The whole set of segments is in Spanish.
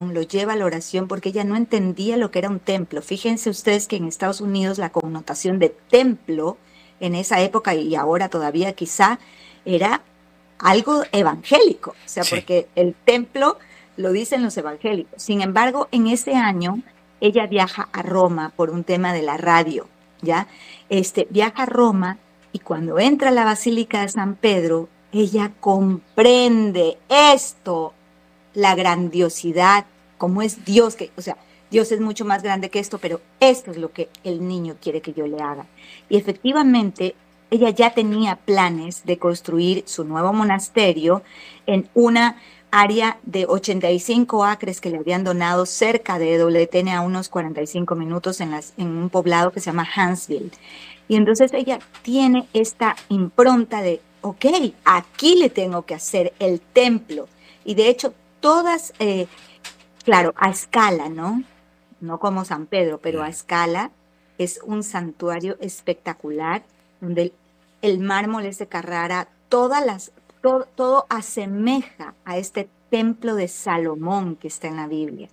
lo lleva a la oración porque ella no entendía lo que era un templo. Fíjense ustedes que en Estados Unidos la connotación de templo en esa época y ahora todavía quizá era algo evangélico, o sea, porque el templo lo dicen los evangélicos. Sin embargo, en ese año ella viaja a Roma por un tema de la radio, ¿ya? Este viaja a Roma y cuando entra a la Basílica de San Pedro, ella comprende esto, la grandiosidad, cómo es Dios, que, o sea, Dios es mucho más grande que esto, pero esto es lo que el niño quiere que yo le haga. Y efectivamente, ella ya tenía planes de construir su nuevo monasterio en una área de 85 acres que le habían donado cerca de WTN a unos 45 minutos en, las, en un poblado que se llama Hansville. Y entonces ella tiene esta impronta de, ok, aquí le tengo que hacer el templo. Y de hecho, todas, eh, claro, a escala, ¿no? No como San Pedro, pero a escala es un santuario espectacular donde el, mármol es de Carrara, todas las, todo, asemeja a este templo de Salomón que está en la Biblia,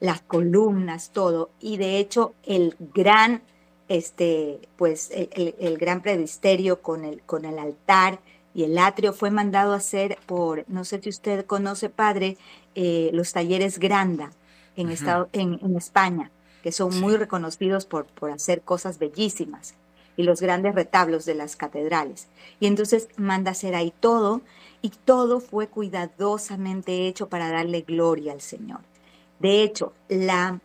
las columnas, todo, y de hecho el gran, este, pues el, el gran presbiterio con el, con el altar y el atrio fue mandado a hacer por, no sé si usted conoce, padre, eh, los talleres Granda en, estado, en, en, España, que son muy reconocidos por, por hacer cosas bellísimas y los grandes retablos de las catedrales. Y entonces manda hacer ahí todo y todo fue cuidadosamente hecho para darle gloria al Señor. De hecho, la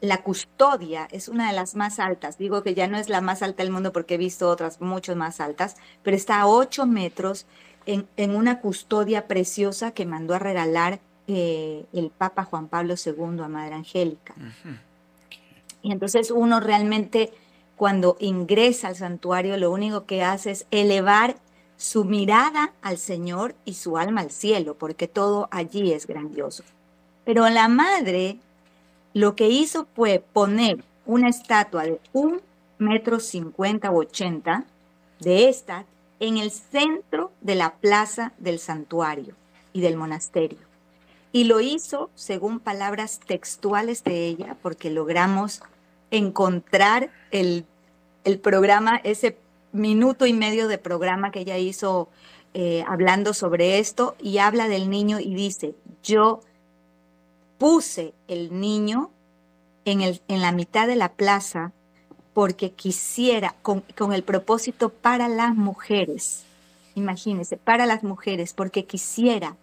la custodia es una de las más altas. Digo que ya no es la más alta del mundo porque he visto otras mucho más altas, pero está a 8 metros en, una custodia preciosa que mandó a regalar eh, el Papa Juan Pablo II a Madre Angélica. Y entonces uno realmente cuando ingresa al santuario lo único que hace es elevar su mirada al Señor y su alma al cielo, porque todo allí es grandioso. Pero la madre lo que hizo fue poner una estatua de un metro cincuenta o ochenta de esta en el centro de la plaza del santuario y del monasterio. Y lo hizo según palabras textuales de ella, porque logramos encontrar el, programa, ese minuto y medio de programa que ella hizo eh, hablando sobre esto, y habla del niño y dice, yo puse el niño en, el, en la mitad de la plaza porque quisiera, con, con el propósito para las mujeres, imagínense, para las mujeres, porque quisiera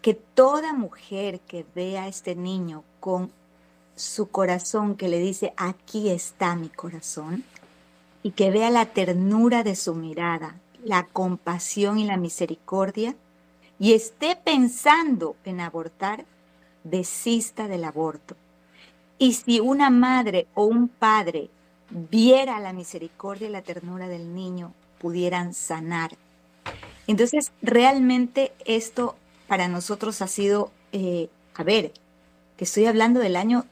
que toda mujer que vea a este niño con su corazón que le dice, aquí está mi corazón, y que vea la ternura de su mirada, la compasión y la misericordia, y esté pensando en abortar, desista del aborto. Y si una madre o un padre viera la misericordia y la ternura del niño, pudieran sanar. Entonces, realmente esto para nosotros ha sido, eh, a ver, que estoy hablando del año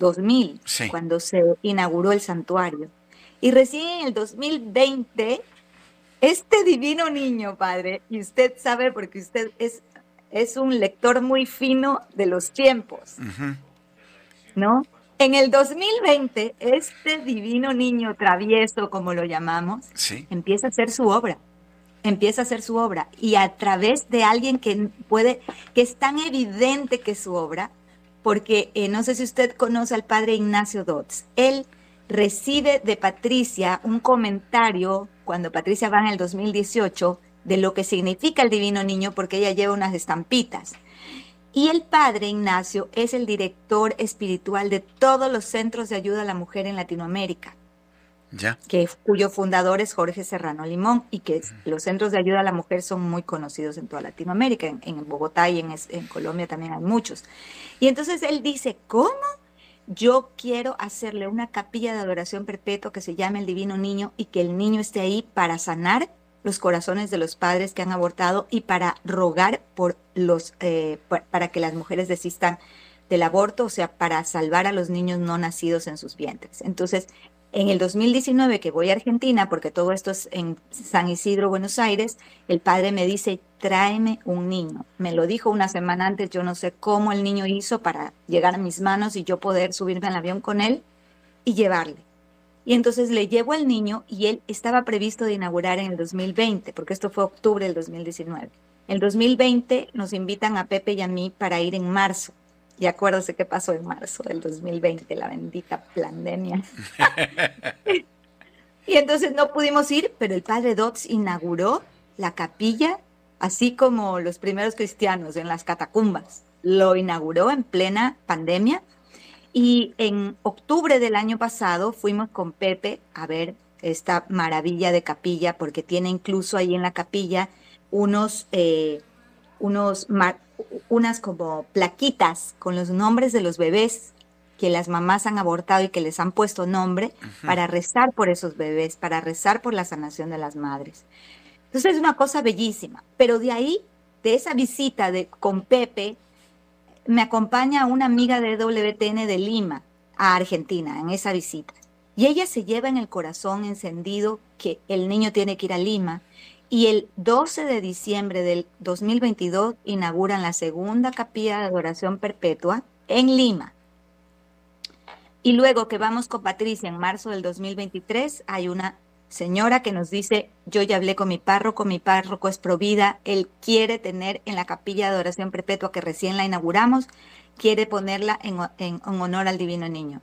2000, cuando se inauguró el santuario. Y recién en el 2020, este divino niño, padre, y usted sabe porque usted es, es un lector muy fino de los tiempos, ¿no? En el 2020, este divino niño travieso, como lo llamamos, empieza a hacer su obra. Empieza a hacer su obra. Y a través de alguien que puede, que es tan evidente que es su obra, porque eh, no sé si usted conoce al padre Ignacio Dodds. Él recibe de Patricia un comentario cuando Patricia va en el 2018 de lo que significa el divino niño porque ella lleva unas estampitas. Y el padre Ignacio es el director espiritual de todos los centros de ayuda a la mujer en Latinoamérica. Ya. Que, cuyo fundador es Jorge Serrano Limón y que los centros de ayuda a la mujer son muy conocidos en toda Latinoamérica, en, Bogotá y en, en Colombia también hay muchos. Y entonces él dice, ¿cómo? Yo quiero hacerle una capilla de adoración perpetua que se llame el Divino Niño y que el niño esté ahí para sanar los corazones de los padres que han abortado y para rogar por los, eh, para que las mujeres desistan del aborto, o sea, para salvar a los niños no nacidos en sus vientres. Entonces, En el 2019 que voy a Argentina, porque todo esto es en San Isidro, Buenos Aires, el padre me dice, tráeme un niño. Me lo dijo una semana antes, yo no sé cómo el niño hizo para llegar a mis manos y yo poder subirme al avión con él y llevarle. Y entonces le llevo al niño y él estaba previsto de inaugurar en el 2020, porque esto fue octubre del 2019. En el 2020 nos invitan a Pepe y a mí para ir en marzo y acuérdese qué pasó en marzo del 2020, la bendita pandemia. y entonces no pudimos ir, pero el padre Dotz inauguró la capilla, así como los primeros cristianos en las catacumbas. Lo inauguró en plena pandemia. Y en octubre del año pasado fuimos con Pepe a ver esta maravilla de capilla, porque tiene incluso ahí en la capilla unos, eh, unos unas como plaquitas con los nombres de los bebés que las mamás han abortado y que les han puesto nombre para rezar por esos bebés, para rezar por la sanación de las madres. Entonces es una cosa bellísima, pero de ahí, de esa visita de, con Pepe, me acompaña una amiga de WTN de Lima a Argentina en esa visita. Y ella se lleva en el corazón encendido que el niño tiene que ir a Lima y el 12 de diciembre del 2022 inauguran la segunda capilla de adoración perpetua en Lima. Y luego que vamos con Patricia en marzo del 2023, hay una señora que nos dice, yo ya hablé con mi párroco, mi párroco es provida, él quiere tener en la capilla de adoración perpetua que recién la inauguramos, quiere ponerla en, en honor al divino niño.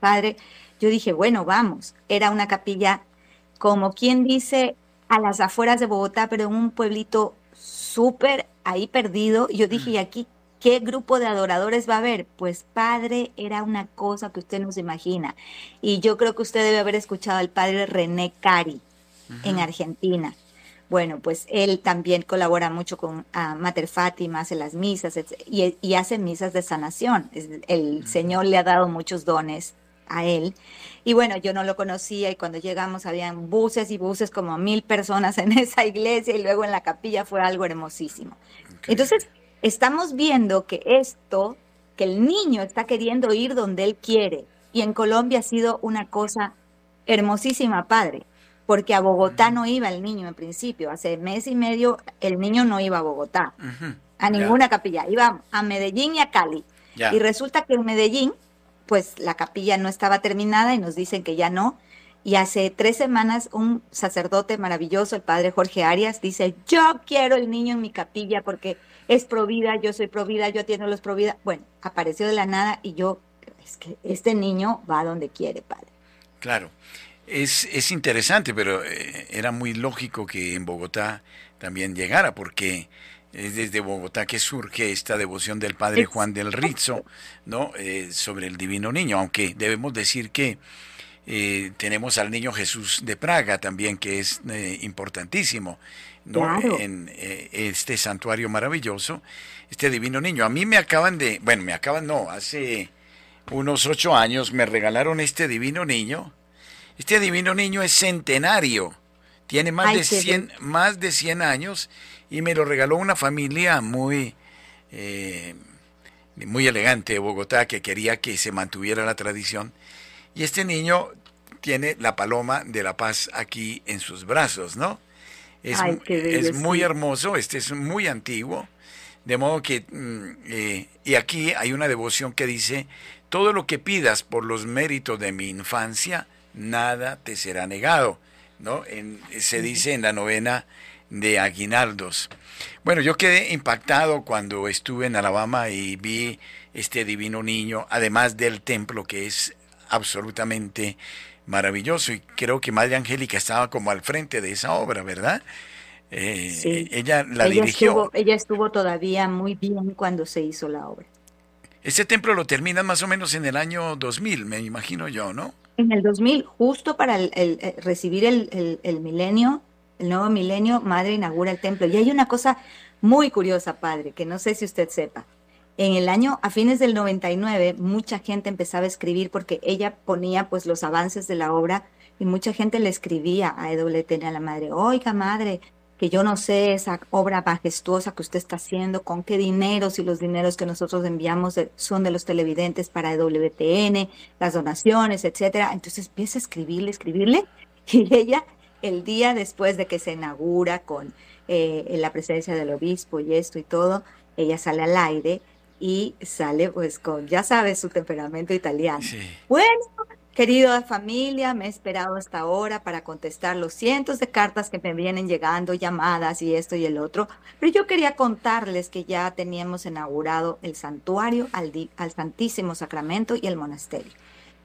Padre, yo dije, bueno, vamos, era una capilla como quien dice a las afueras de Bogotá, pero en un pueblito súper ahí perdido. Yo dije, ¿y aquí qué grupo de adoradores va a haber? Pues padre era una cosa que usted no se imagina. Y yo creo que usted debe haber escuchado al padre René Cari en Argentina. Bueno, pues él también colabora mucho con uh, Mater Fátima, hace las misas y, hace misas de sanación. El Señor le ha dado muchos dones a él. Y bueno, yo no lo conocía y cuando llegamos habían buses y buses como mil personas en esa iglesia y luego en la capilla fue algo hermosísimo. Entonces, estamos viendo que esto, que el niño está queriendo ir donde él quiere y en Colombia ha sido una cosa hermosísima, padre, porque a Bogotá no iba el niño en principio, hace mes y medio el niño no iba a Bogotá, a ninguna capilla, iba a Medellín y a Cali. Y resulta que en Medellín pues la capilla no estaba terminada y nos dicen que ya no. Y hace tres semanas un sacerdote maravilloso, el padre Jorge Arias, dice, yo quiero el niño en mi capilla porque es provida, yo soy provida, yo atiendo los provida. Bueno, apareció de la nada y yo, es que este niño va donde quiere, padre. Claro, es, es interesante, pero eh, era muy lógico que en Bogotá también llegara porque es desde Bogotá que surge esta devoción del Padre Juan del Rizo, ¿no? Eh, sobre el Divino Niño, aunque debemos decir que eh, tenemos al Niño Jesús de Praga también, que es eh, importantísimo, ¿no? En este santuario maravilloso, este Divino Niño. A mí me acaban de, bueno, me acaban, no, hace unos ocho años me regalaron este Divino Niño. Este Divino Niño es centenario, tiene más, de, 100, más de 100 años y me lo regaló una familia muy, eh, muy elegante de Bogotá que quería que se mantuviera la tradición. Y este niño tiene la paloma de la paz aquí en sus brazos, ¿no? Es, es muy hermoso, este es muy antiguo, de modo que, mm, eh, y aquí hay una devoción que dice, todo lo que pidas por los méritos de mi infancia, nada te será negado, ¿no? se dice en la novena de aguinaldos. Bueno, yo quedé impactado cuando estuve en Alabama y vi este divino niño, además del templo que es absolutamente maravilloso y creo que Madre Angélica estaba como al frente de esa obra, ¿verdad? Eh, sí. Ella la dirigió. Estuvo, ella estuvo todavía muy bien cuando se hizo la obra. Este templo lo termina más o menos en el año 2000, me imagino yo, ¿no? En el 2000, justo para el, recibir el, el milenio el nuevo milenio, Madre inaugura el templo. Y hay una cosa muy curiosa, Padre, que no sé si usted sepa. En el año, a fines del 99, mucha gente empezaba a escribir porque ella ponía pues los avances de la obra y mucha gente le escribía a EWTN a la madre, oiga madre, que yo no sé esa obra majestuosa que usted está haciendo, con qué dinero, si los dineros que nosotros enviamos son de los televidentes para WTN, las donaciones, etcétera. Entonces empieza a escribirle, escribirle, y ella, el día después de que se inaugura con eh, la presencia del obispo y esto y todo, ella sale al aire y sale pues con, ya sabes, su temperamento italiano. Bueno, Querida familia, me he esperado hasta ahora para contestar los cientos de cartas que me vienen llegando, llamadas y esto y el otro, pero yo quería contarles que ya teníamos inaugurado el santuario al, al Santísimo Sacramento y el monasterio.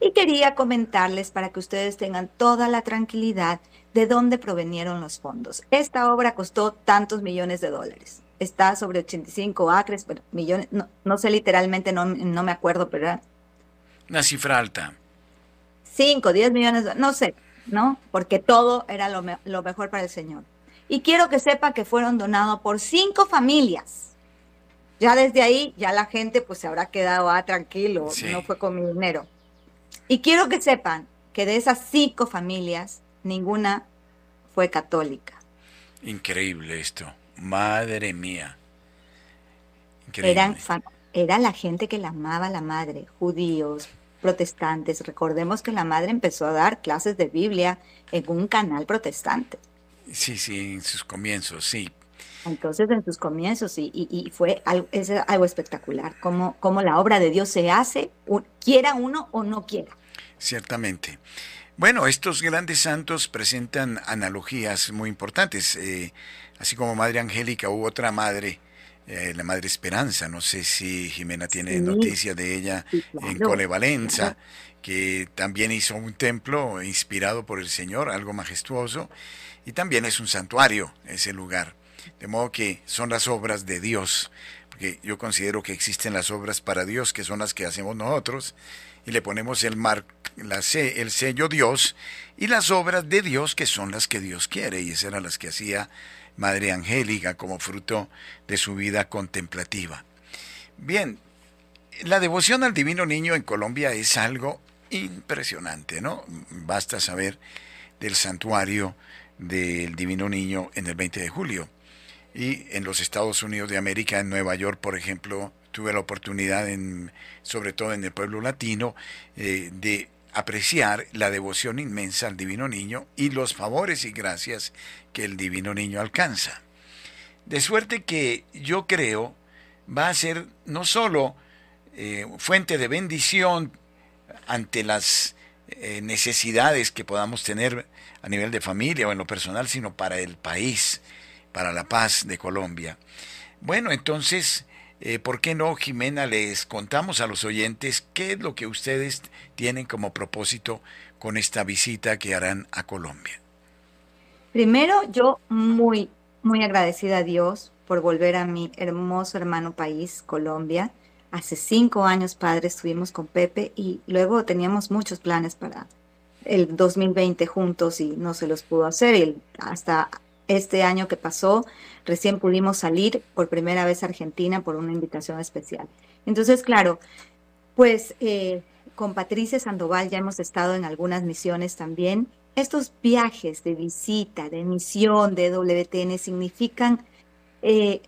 Y quería comentarles para que ustedes tengan toda la tranquilidad de dónde provenieron los fondos. Esta obra costó tantos millones de dólares. Está sobre 85 acres, pero millones, no, sé literalmente, no, no me acuerdo, pero... Una cifra alta. 5, 10 millones, no sé, ¿no? Porque todo era lo, lo mejor para el Señor. Y quiero que sepa que fueron donados por cinco familias. Ya desde ahí, ya la gente pues se habrá quedado, ah, tranquilo, no fue con mi dinero. Y quiero que sepan que de esas cinco familias, ninguna fue católica. Increíble esto. Madre mía. Eran, era la gente que la amaba la madre, judíos, protestantes. Recordemos que la madre empezó a dar clases de Biblia en un canal protestante. Sí, sí, en sus comienzos, sí. Entonces, en sus comienzos, y, y, fue algo, es algo espectacular, como, como la obra de Dios se hace, quiera uno o no quiera. Ciertamente. Bueno, estos grandes santos presentan analogías muy importantes. Eh, así como Madre Angélica hubo otra madre eh, la Madre Esperanza. No sé si Jimena tiene noticia de ella en Colevalenza, que también hizo un templo inspirado por el Señor, algo majestuoso, y también es un santuario ese lugar. De modo que son las obras de Dios, porque yo considero que existen las obras para Dios, que son las que hacemos nosotros, y le ponemos el, mar, la, el sello Dios, y las obras de Dios, que son las que Dios quiere, y esas eran las que hacía Madre Angélica como fruto de su vida contemplativa. Bien, la devoción al Divino Niño en Colombia es algo impresionante, ¿no? Basta saber del santuario del Divino Niño en el 20 de julio. Y en los Estados Unidos de América, en Nueva York, por ejemplo, tuve la oportunidad, en, sobre todo en el pueblo latino, eh, de apreciar la devoción inmensa al Divino Niño y los favores y gracias que el Divino Niño alcanza. De suerte que yo creo va a ser no solo eh, fuente de bendición ante las eh, necesidades que podamos tener a nivel de familia o en lo personal, sino para el país, para la paz de Colombia. Bueno, entonces eh, ¿por qué no, Jimena, les contamos a los oyentes qué es lo que ustedes tienen como propósito con esta visita que harán a Colombia? Primero, yo muy, muy agradecida a Dios por volver a mi hermoso hermano país, Colombia. Hace cinco años, padre, estuvimos con Pepe y luego teníamos muchos planes para el 2020 juntos y no se los pudo hacer. Y hasta este año que pasó, recién pudimos salir por primera vez a Argentina por una invitación especial. Entonces, claro, pues eh, con Patricia Sandoval ya hemos estado en algunas misiones también. Estos viajes de visita, de misión de WTN significan eh,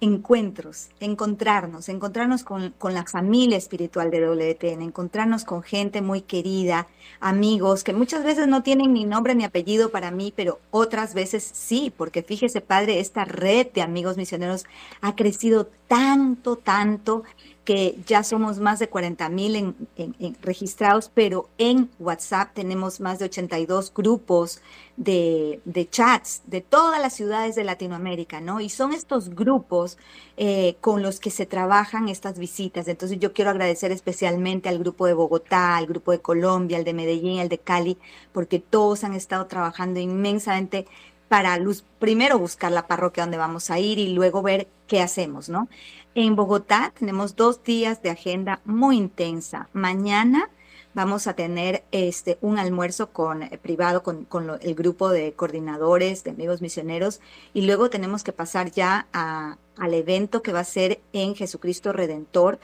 encuentros, encontrarnos, encontrarnos con, con, la familia espiritual de WTN, encontrarnos con gente muy querida, amigos que muchas veces no tienen ni nombre ni apellido para mí, pero otras veces sí, porque fíjese, padre, esta red de amigos misioneros ha crecido tanto, tanto que ya somos más de 40 mil en, registrados, pero en WhatsApp tenemos más de 82 grupos de, chats de todas las ciudades de Latinoamérica, ¿no? Y son estos grupos eh, con los que se trabajan estas visitas. Entonces yo quiero agradecer especialmente al grupo de Bogotá, al grupo de Colombia, al de Medellín, al de Cali, porque todos han estado trabajando inmensamente para primero buscar la parroquia donde vamos a ir y luego ver qué hacemos, ¿no? En Bogotá tenemos dos días de agenda muy intensa. Mañana vamos a tener este, un almuerzo con, eh, privado con, el grupo de coordinadores de amigos misioneros y luego tenemos que pasar ya al evento que va a ser en Jesucristo Redentor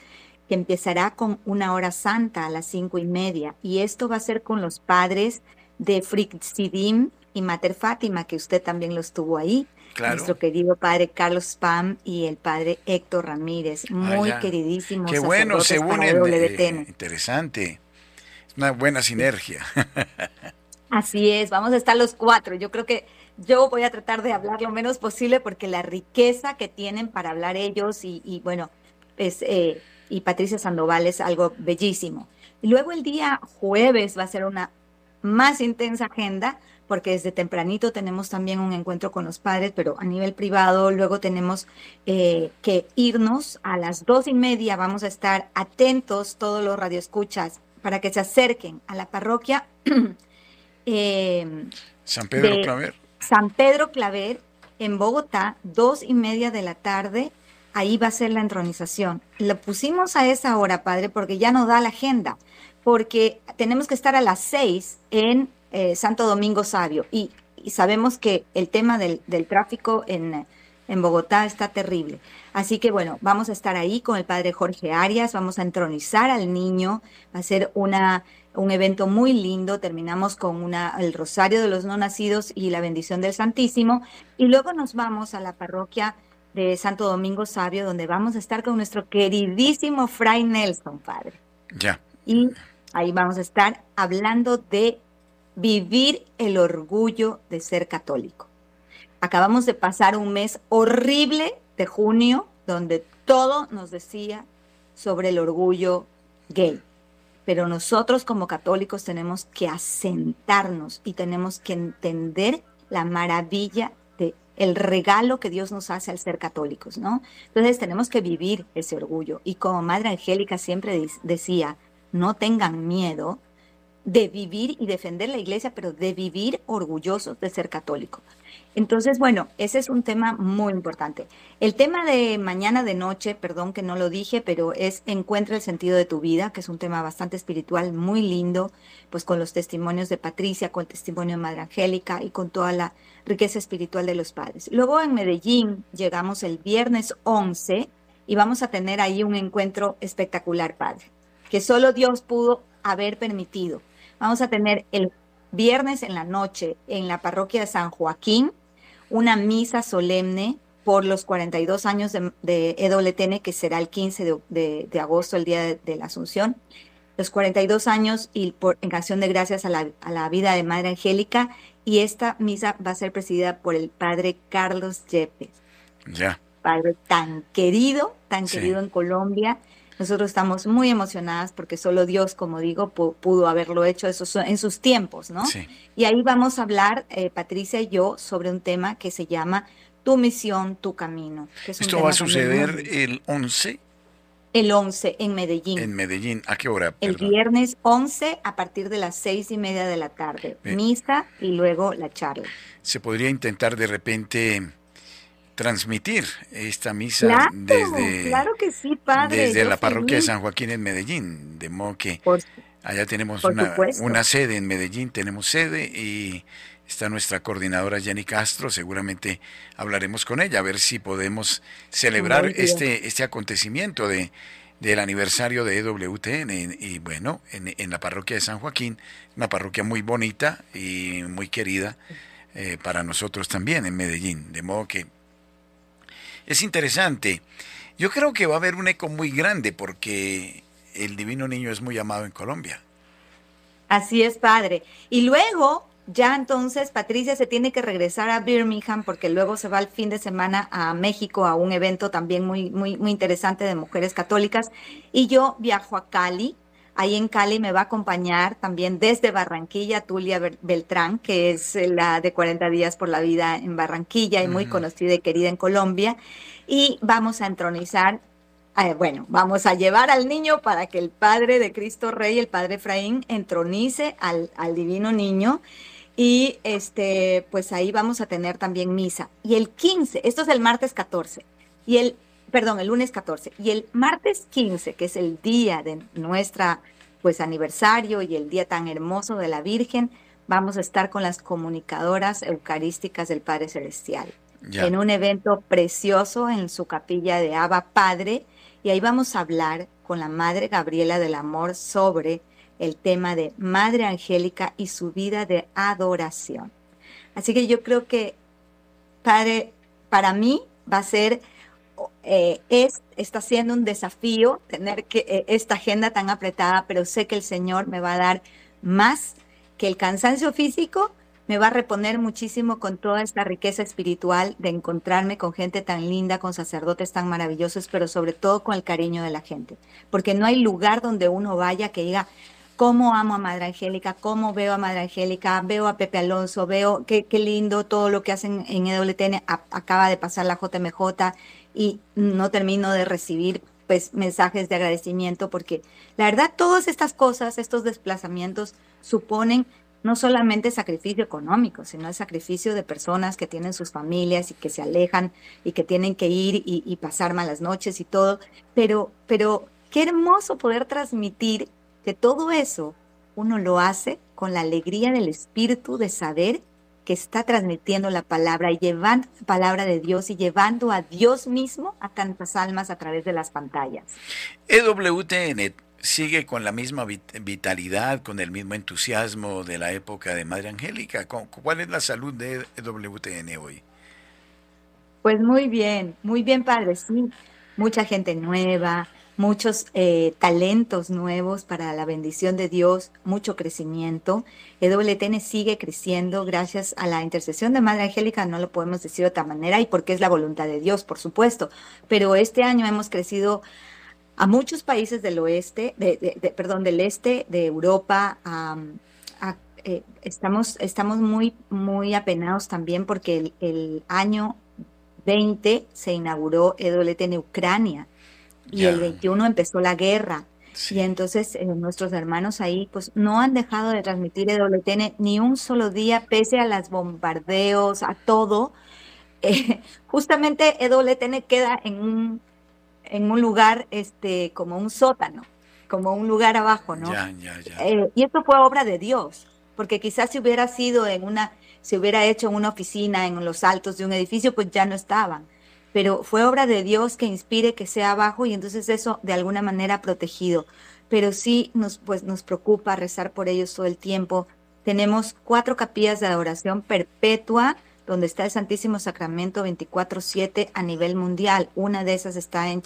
que empezará con una hora santa a las cinco y media y esto va a ser con los padres de Sidim y Mater Fátima, que usted también lo estuvo ahí. nuestro querido padre Carlos Spam y el padre Héctor Ramírez, ah, muy queridísimos. Qué bueno, se unen. Eh, interesante. Es una buena sinergia. Así es, vamos a estar los cuatro. Yo creo que yo voy a tratar de hablar lo menos posible porque la riqueza que tienen para hablar ellos y, bueno, es, eh, y Patricia Sandoval es algo bellísimo. luego el día jueves va a ser una más intensa agenda porque desde tempranito tenemos también un encuentro con los padres, pero a nivel privado luego tenemos eh, que irnos a las dos y media, vamos a estar atentos todos los radioescuchas para que se acerquen a la parroquia. Eh, San Pedro Claver. San Pedro Claver en Bogotá, dos y media de la tarde, ahí va a ser la entronización. Lo pusimos a esa hora, padre, porque ya no da la agenda, porque tenemos que estar a las seis en eh, Santo Domingo Sabio. Y, sabemos que el tema del, tráfico en, en, Bogotá está terrible. Así que bueno, vamos a estar ahí con el padre Jorge Arias, vamos a entronizar al niño, va a ser una, un evento muy lindo, terminamos con una, el Rosario de los No Nacidos y la bendición del Santísimo, y luego nos vamos a la parroquia de Santo Domingo Sabio, donde vamos a estar con nuestro queridísimo Fray Nelson, padre. Ya. Y ahí vamos a estar hablando de vivir el orgullo de ser católico. Acabamos de pasar un mes horrible de junio donde todo nos decía sobre el orgullo gay. Pero nosotros como católicos tenemos que asentarnos y tenemos que entender la maravilla de el regalo que Dios nos hace al ser católicos, ¿no? Entonces tenemos que vivir ese orgullo. Y como Madre Angélica siempre decía, no tengan miedo, de vivir y defender la iglesia, pero de vivir orgullosos de ser católicos. Entonces, bueno, ese es un tema muy importante. El tema de mañana de noche, perdón que no lo dije, pero es Encuentra el sentido de tu vida, que es un tema bastante espiritual, muy lindo, pues con los testimonios de Patricia, con el testimonio de Madre Angélica y con toda la riqueza espiritual de los padres. Luego en Medellín llegamos el viernes 11 y vamos a tener ahí un encuentro espectacular, Padre, que solo Dios pudo haber permitido Vamos a tener el viernes en la noche en la parroquia de San Joaquín una misa solemne por los 42 años de, de EWTN, que será el 15 de, agosto, el día de, la Asunción. Los 42 años y por, en canción de gracias a la, vida de Madre Angélica. Y esta misa va a ser presidida por el padre Carlos Yepes. Ya. Padre tan querido, tan querido en Colombia nosotros estamos muy emocionadas porque solo Dios, como digo, pudo haberlo hecho en sus tiempos, ¿no? Y ahí vamos a hablar, eh, Patricia y yo, sobre un tema que se llama Tu misión, tu camino. ¿Esto va a suceder el 11? El 11 en Medellín. En Medellín, ¿a qué hora? El viernes 11 a partir de las seis y media de la tarde. Misa y luego la charla. Se podría intentar de repente transmitir esta misa desde, claro que sí, padre, desde la parroquia de San Joaquín en Medellín, de modo que allá tenemos una, una, sede en Medellín, tenemos sede y está nuestra coordinadora Jenny Castro, seguramente hablaremos con ella a ver si podemos celebrar este, este acontecimiento de, del aniversario de EWTN y, bueno, en, en, la parroquia de San Joaquín, una parroquia muy bonita y muy querida eh, para nosotros también en Medellín, de modo que es interesante. Yo creo que va a haber un eco muy grande porque el Divino Niño es muy amado en Colombia. Así es, padre. Y luego, ya entonces, Patricia se tiene que regresar a Birmingham porque luego se va el fin de semana a México a un evento también muy, muy, muy interesante de mujeres católicas. Y yo viajo a Cali Ahí en Cali me va a acompañar también desde Barranquilla Tulia Beltrán, que es la de 40 días por la vida en Barranquilla y muy conocida y querida en Colombia. Y vamos a entronizar, eh, bueno, vamos a llevar al niño para que el Padre de Cristo Rey, el Padre Efraín, entronice al, al divino niño. Y este, pues ahí vamos a tener también misa. Y el 15, esto es el martes 14. Y el perdón, el lunes 14. Y el martes 15, que es el día de nuestra pues aniversario y el día tan hermoso de la Virgen, vamos a estar con las comunicadoras eucarísticas del Padre Celestial. En un evento precioso en su capilla de Abba Padre. Y ahí vamos a hablar con la Madre Gabriela del Amor sobre el tema de Madre Angélica y su vida de adoración. Así que yo creo que, Padre, para mí va a ser, eh, es, está siendo un desafío tener que, eh, esta agenda tan apretada, pero sé que el Señor me va a dar más que el cansancio físico, me va a reponer muchísimo con toda esta riqueza espiritual de encontrarme con gente tan linda, con sacerdotes tan maravillosos, pero sobre todo con el cariño de la gente. Porque no hay lugar donde uno vaya que diga, cómo amo a Madre Angélica, cómo veo a Madre Angélica, veo a Pepe Alonso, veo qué, qué lindo todo lo que hacen en EWTN, acaba de pasar la JMJ y no termino de recibir pues mensajes de agradecimiento porque la verdad todas estas cosas, estos desplazamientos suponen no solamente sacrificio económico, sino el sacrificio de personas que tienen sus familias y que se alejan y que tienen que ir y, pasar malas noches y todo. Pero, pero qué hermoso poder transmitir que todo eso uno lo hace con la alegría del espíritu de saber que está transmitiendo la palabra y llevando la palabra de Dios y llevando a Dios mismo a tantas almas a través de las pantallas. EWTN sigue con la misma vitalidad, con el mismo entusiasmo de la época de Madre Angélica. ¿Cuál es la salud de WTN hoy? Pues muy bien, muy bien, padre, sí. Mucha gente nueva, muchos eh, talentos nuevos para la bendición de Dios, mucho crecimiento. EWTN sigue creciendo gracias a la intercesión de Madre Angélica, no lo podemos decir de otra manera, y porque es la voluntad de Dios, por supuesto. Pero este año hemos crecido a muchos países del oeste, de, perdón, del este, de Europa. Eh, estamos, estamos muy, muy apenados también porque el, año 20 se inauguró EWT en Ucrania y el 21 empezó la guerra. Y entonces eh, nuestros hermanos ahí pues no han dejado de transmitir EWTN ni un solo día, pese a los bombardeos, a todo. Eh, justamente EWTN queda en un en un lugar este, como un sótano, como un lugar abajo, ¿no? Eh, y esto fue obra de Dios, porque quizás si hubiera sido en una, se hubiera hecho en una oficina, en los altos de un edificio, pues ya no estaban. Pero fue obra de Dios que inspire que sea abajo y entonces eso de alguna manera protegido. Pero sí nos, pues, nos preocupa rezar por ellos todo el tiempo. Tenemos cuatro capillas de adoración perpetua, donde está el Santísimo Sacramento 24/7 a nivel mundial. Una de esas está en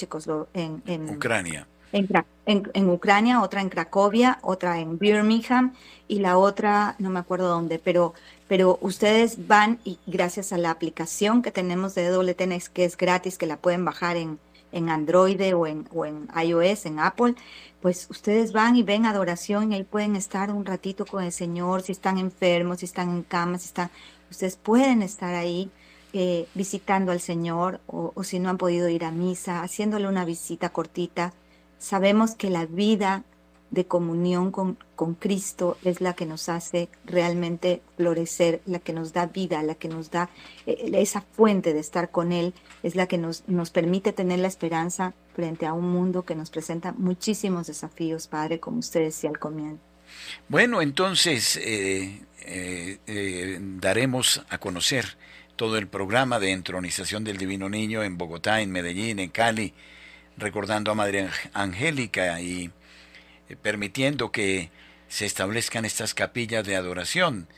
en, en Ucrania. En, Ucrania, otra en Cracovia, otra en Birmingham y la otra no me acuerdo dónde, pero, pero ustedes van y gracias a la aplicación que tenemos de WTN, que es gratis, que la pueden bajar en, en Android o en, o en iOS, en Apple, pues ustedes van y ven adoración y ahí pueden estar un ratito con el Señor, si están enfermos, si están en cama, si están Ustedes pueden estar ahí eh, visitando al Señor o, si no han podido ir a misa, haciéndole una visita cortita. Sabemos que la vida de comunión con, Cristo es la que nos hace realmente florecer, la que nos da vida, la que nos da eh, esa fuente de estar con Él, es la que nos, nos permite tener la esperanza frente a un mundo que nos presenta muchísimos desafíos, Padre, como usted decía al comienzo. Bueno, entonces eh, eh, eh, daremos a conocer todo el programa de entronización del Divino Niño en Bogotá, en Medellín, en Cali, recordando a Madre Angélica y permitiendo que se establezcan estas capillas de adoración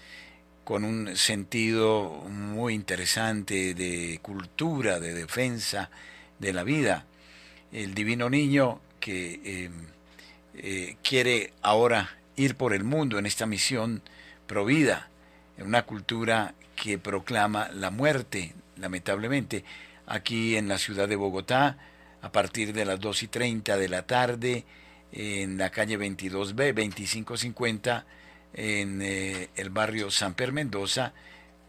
con un sentido muy interesante de cultura, de defensa de la vida. El Divino Niño que quiere ahora ir por el mundo en esta misión provida, en una cultura que proclama la muerte, lamentablemente. Aquí en la ciudad de Bogotá, a partir de las 2 y 30 de la tarde, en la calle 22B, 2550, en eh, el barrio San Per Mendoza,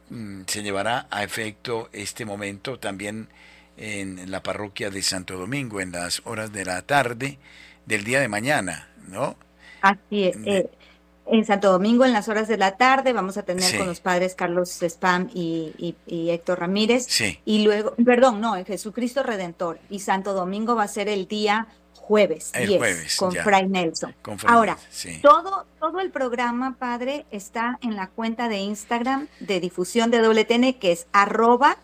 mm, se llevará a efecto este momento también en la parroquia de Santo Domingo, en las horas de la tarde del día de mañana, ¿no? Así es. Eh, en Santo Domingo, en las horas de la tarde, vamos a tener con los padres Carlos Spam y, Héctor Ramírez. Sí. Y luego, perdón, no, en Jesucristo Redentor. Y Santo Domingo va a ser el día jueves, el jueves con Fray Nelson. Ahora, todo, todo el programa, padre, está en la cuenta de Instagram de difusión de WTN, que es arroba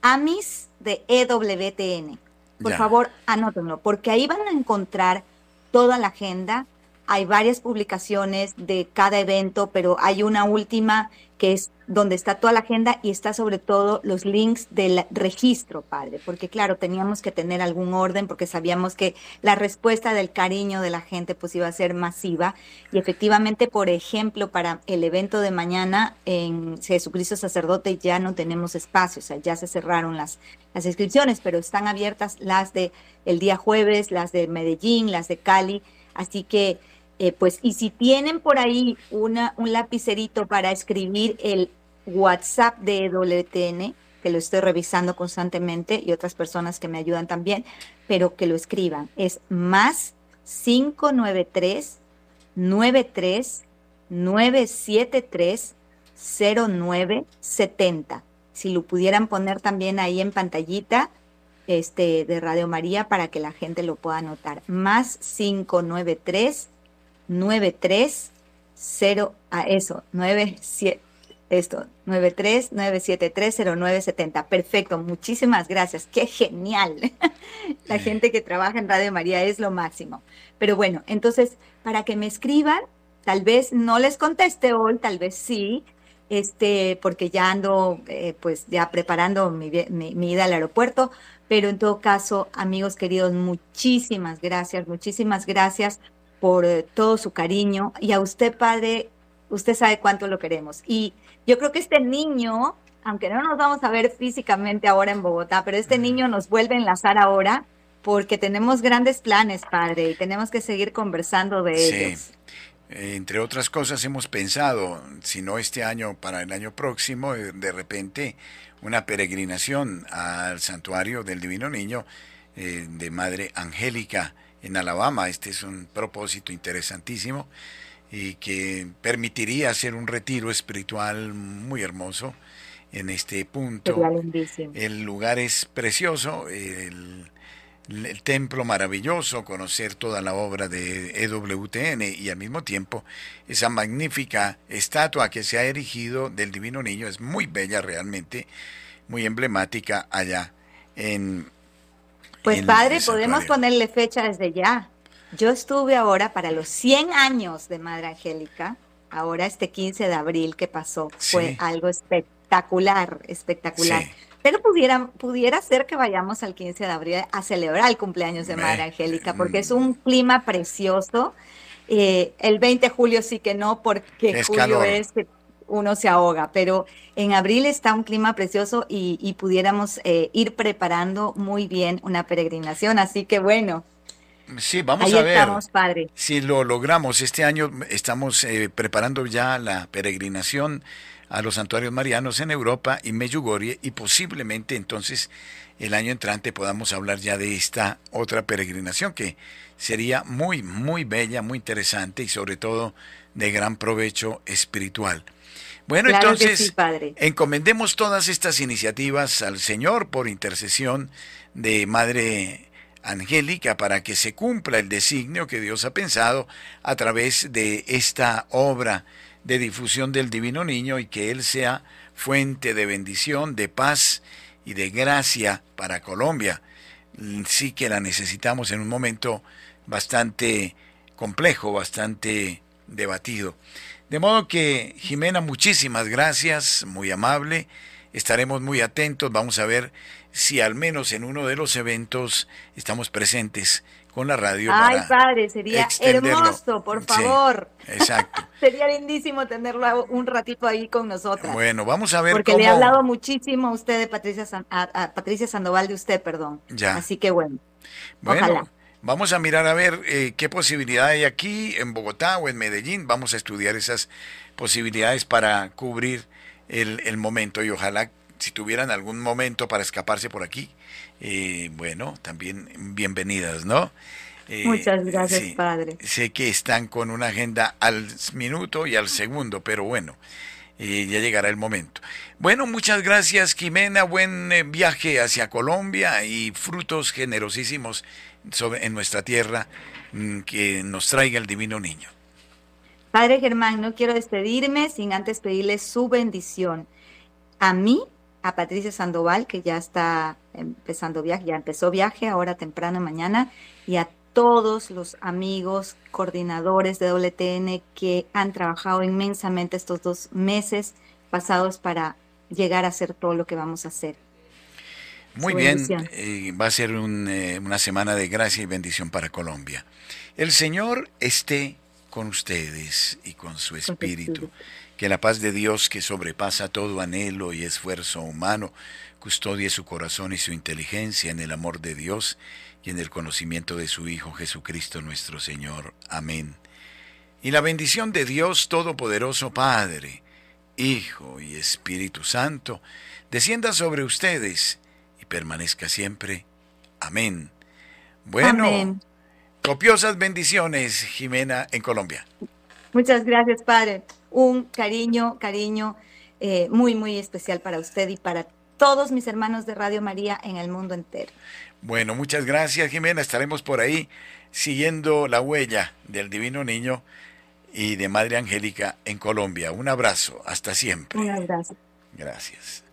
amis de EWTN. Por favor, anótenlo, porque ahí van a encontrar toda la agenda, hay varias publicaciones de cada evento, pero hay una última que es donde está toda la agenda y está sobre todo los links del registro, padre, porque claro, teníamos que tener algún orden porque sabíamos que la respuesta del cariño de la gente pues iba a ser masiva. Y efectivamente, por ejemplo, para el evento de mañana en Jesucristo Sacerdote ya no tenemos espacio, o sea, ya se cerraron las, las inscripciones, pero están abiertas las de el día jueves, las de Medellín, las de Cali, así que eh, pues, y si tienen por ahí una, un lapicerito para escribir el WhatsApp de WTN, que lo estoy revisando constantemente y otras personas que me ayudan también, pero que lo escriban. Es más 593 93 973 0970. Si lo pudieran poner también ahí en pantallita este, de Radio María para que la gente lo pueda anotar. Más 593 930 a eso, 97 esto, 939730970. Perfecto, muchísimas gracias. Qué genial. La gente que trabaja en Radio María es lo máximo. Pero bueno, entonces, para que me escriban, tal vez no les conteste hoy, tal vez sí, este, porque ya ando, eh, pues ya preparando mi, mi ida al aeropuerto, pero en todo caso, amigos queridos, muchísimas gracias, muchísimas gracias por eh, todo su cariño. Y a usted, padre, usted sabe cuánto lo queremos. Y yo creo que este niño, aunque no nos vamos a ver físicamente ahora en Bogotá, pero este niño nos vuelve a enlazar ahora porque tenemos grandes planes, padre, y tenemos que seguir conversando de sí. ellos. Eh, entre otras cosas hemos pensado, si no este año, para el año próximo, eh, de repente una peregrinación al santuario del Divino Niño de Madre Angélica en Alabama. Este es un propósito interesantísimo y que permitiría hacer un retiro espiritual muy hermoso en este punto. El lugar es precioso, el, el, templo maravilloso, conocer toda la obra de EWTN y al mismo tiempo esa magnífica estatua que se ha erigido del Divino Niño es muy bella realmente, muy emblemática allá en pues padre, podemos ponerle fecha desde ya. Yo estuve ahora para los 100 años de Madre Angélica, ahora este 15 de abril que pasó, fue algo espectacular, espectacular. Pero pudiera, pudiera ser que vayamos al 15 de abril a celebrar el cumpleaños de Madre Angélica, porque es un clima precioso. Eh, el 20 de julio sí que no, porque julio es uno se ahoga, pero en abril está un clima precioso y, pudiéramos eh, ir preparando muy bien una peregrinación, así que bueno. Sí, vamos a ver estamos, padre. si lo logramos. Este año estamos eh, preparando ya la peregrinación a los santuarios marianos en Europa y Medjugorje y posiblemente entonces el año entrante podamos hablar ya de esta otra peregrinación que sería muy, muy bella, muy interesante y sobre todo de gran provecho espiritual. Bueno, entonces encomendemos todas estas iniciativas al Señor por intercesión de Madre Angélica para que se cumpla el designio que Dios ha pensado a través de esta obra de difusión del Divino Niño y que Él sea fuente de bendición, de paz y de gracia para Colombia. Sí que la necesitamos en un momento bastante complejo, bastante debatido. De modo que, Jimena, muchísimas gracias, muy amable. Estaremos muy atentos. Vamos a ver si al menos en uno de los eventos estamos presentes con la radio. Ay, padre, sería hermoso, por favor. exacto. sería lindísimo tenerlo un ratito ahí con nosotros. Bueno, vamos a ver Porque le he hablado muchísimo a usted de Patricia, a, Patricia Sandoval de usted, perdón. Ya. Así que bueno. Bueno. Ojalá. Vamos a mirar a ver eh, qué posibilidad hay aquí en Bogotá o en Medellín. Vamos a estudiar esas posibilidades para cubrir el, momento y ojalá si tuvieran algún momento para escaparse por aquí, eh, bueno, también bienvenidas, ¿no? Eh, Muchas gracias, padre. Sé que están con una agenda al minuto y al segundo, pero bueno, ya llegará el momento. Bueno, muchas gracias, Jimena. Buen viaje hacia Colombia y frutos generosísimos en nuestra tierra mm, que nos traiga el divino niño. Padre Germán, no quiero despedirme sin antes pedirle su bendición. A mí, a Patricia Sandoval, que ya está empezando viaje, ya empezó viaje ahora temprano mañana, y a todos los amigos coordinadores de WTN que han trabajado inmensamente estos dos meses pasados para llegar a hacer todo lo que vamos a hacer. Muy bien, eh, va a ser eh, una semana de gracia y bendición para Colombia. El Señor esté con ustedes y con su espíritu. Que la paz de Dios, que sobrepasa todo anhelo y esfuerzo humano, custodie su corazón y su inteligencia en el amor de Dios y en el conocimiento de su Hijo Jesucristo nuestro Señor. Amén. Y la bendición de Dios Todopoderoso Padre, Hijo y Espíritu Santo, descienda sobre ustedes permanezca siempre. Amén. Bueno, copiosas bendiciones, Jimena, en Colombia. Muchas gracias, Padre. Un cariño, cariño eh, muy, muy especial para usted y para todos mis hermanos de Radio María en el mundo entero. Bueno, muchas gracias, Jimena. Estaremos por ahí siguiendo la huella del Divino Niño y de Madre Angélica en Colombia. Un abrazo, hasta siempre. Un abrazo. Gracias.